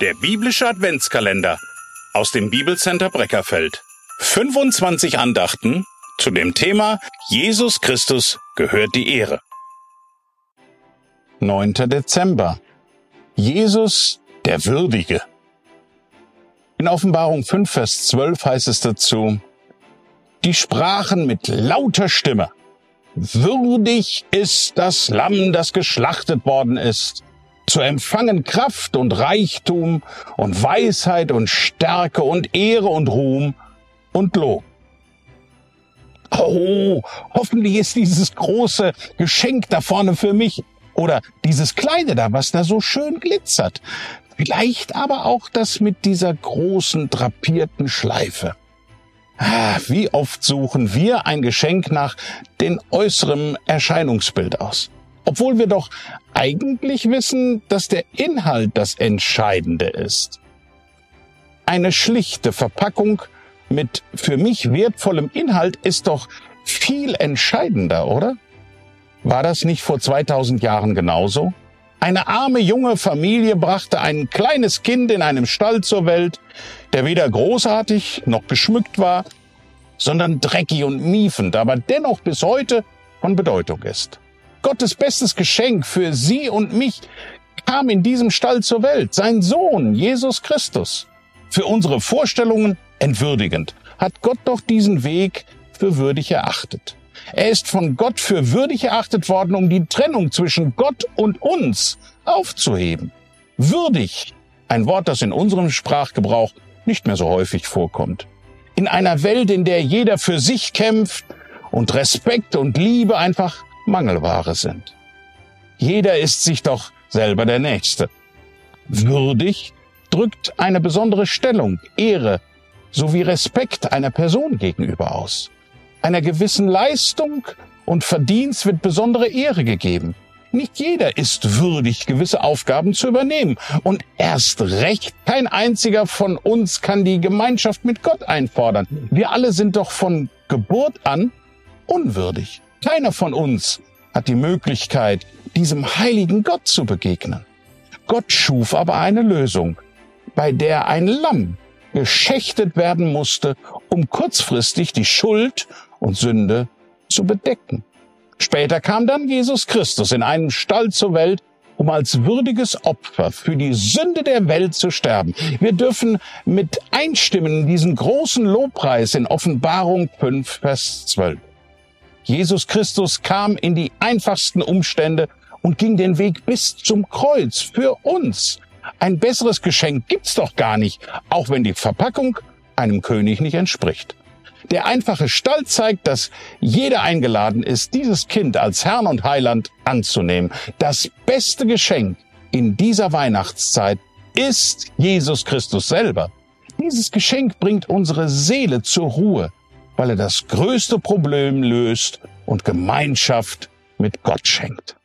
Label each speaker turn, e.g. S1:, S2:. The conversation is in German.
S1: Der biblische Adventskalender aus dem Bibelcenter Breckerfeld. 25 Andachten zu dem Thema Jesus Christus gehört die Ehre.
S2: 9. Dezember. Jesus der Würdige. In Offenbarung 5, Vers 12 heißt es dazu, die sprachen mit lauter Stimme, würdig ist das Lamm, das geschlachtet worden ist, zu empfangen Kraft und Reichtum und Weisheit und Stärke und Ehre und Ruhm und Lob. Oh, hoffentlich ist dieses große Geschenk da vorne für mich oder dieses kleine da, was da so schön glitzert. Vielleicht aber auch das mit dieser großen drapierten Schleife. Ah, wie oft suchen wir ein Geschenk nach den äußeren Erscheinungsbild aus? Obwohl wir doch eigentlich wissen, dass der Inhalt das Entscheidende ist. Eine schlichte Verpackung mit für mich wertvollem Inhalt ist doch viel entscheidender, oder? War das nicht vor 2000 Jahren genauso? Eine arme junge Familie brachte ein kleines Kind in einem Stall zur Welt, der weder großartig noch geschmückt war, sondern dreckig und miefend, aber dennoch bis heute von Bedeutung ist. Gottes bestes Geschenk für Sie und mich kam in diesem Stall zur Welt, sein Sohn, Jesus Christus. Für unsere Vorstellungen entwürdigend, hat Gott doch diesen Weg für würdig erachtet. Er ist von Gott für würdig erachtet worden, um die Trennung zwischen Gott und uns aufzuheben. Würdig, ein Wort, das in unserem Sprachgebrauch nicht mehr so häufig vorkommt. In einer Welt, in der jeder für sich kämpft und Respekt und Liebe einfach Mangelware sind. Jeder ist sich doch selber der Nächste. Würdig drückt eine besondere Stellung, Ehre sowie Respekt einer Person gegenüber aus. Einer gewissen Leistung und Verdienst wird besondere Ehre gegeben. Nicht jeder ist würdig, gewisse Aufgaben zu übernehmen. Und erst recht, kein einziger von uns kann die Gemeinschaft mit Gott einfordern. Wir alle sind doch von Geburt an unwürdig. Keiner von uns hat die Möglichkeit, diesem heiligen Gott zu begegnen. Gott schuf aber eine Lösung, bei der ein Lamm geschächtet werden musste, um kurzfristig die Schuld und Sünde zu bedecken. Später kam dann Jesus Christus in einem Stall zur Welt, um als würdiges Opfer für die Sünde der Welt zu sterben. Wir dürfen mit einstimmen in diesen großen Lobpreis in Offenbarung 5, Vers 12. Jesus Christus kam in die einfachsten Umstände und ging den Weg bis zum Kreuz für uns. Ein besseres Geschenk gibt's doch gar nicht, auch wenn die Verpackung einem König nicht entspricht. Der einfache Stall zeigt, dass jeder eingeladen ist, dieses Kind als Herrn und Heiland anzunehmen. Das beste Geschenk in dieser Weihnachtszeit ist Jesus Christus selber. Dieses Geschenk bringt unsere Seele zur Ruhe weil er das größte Problem löst und Gemeinschaft mit Gott schenkt.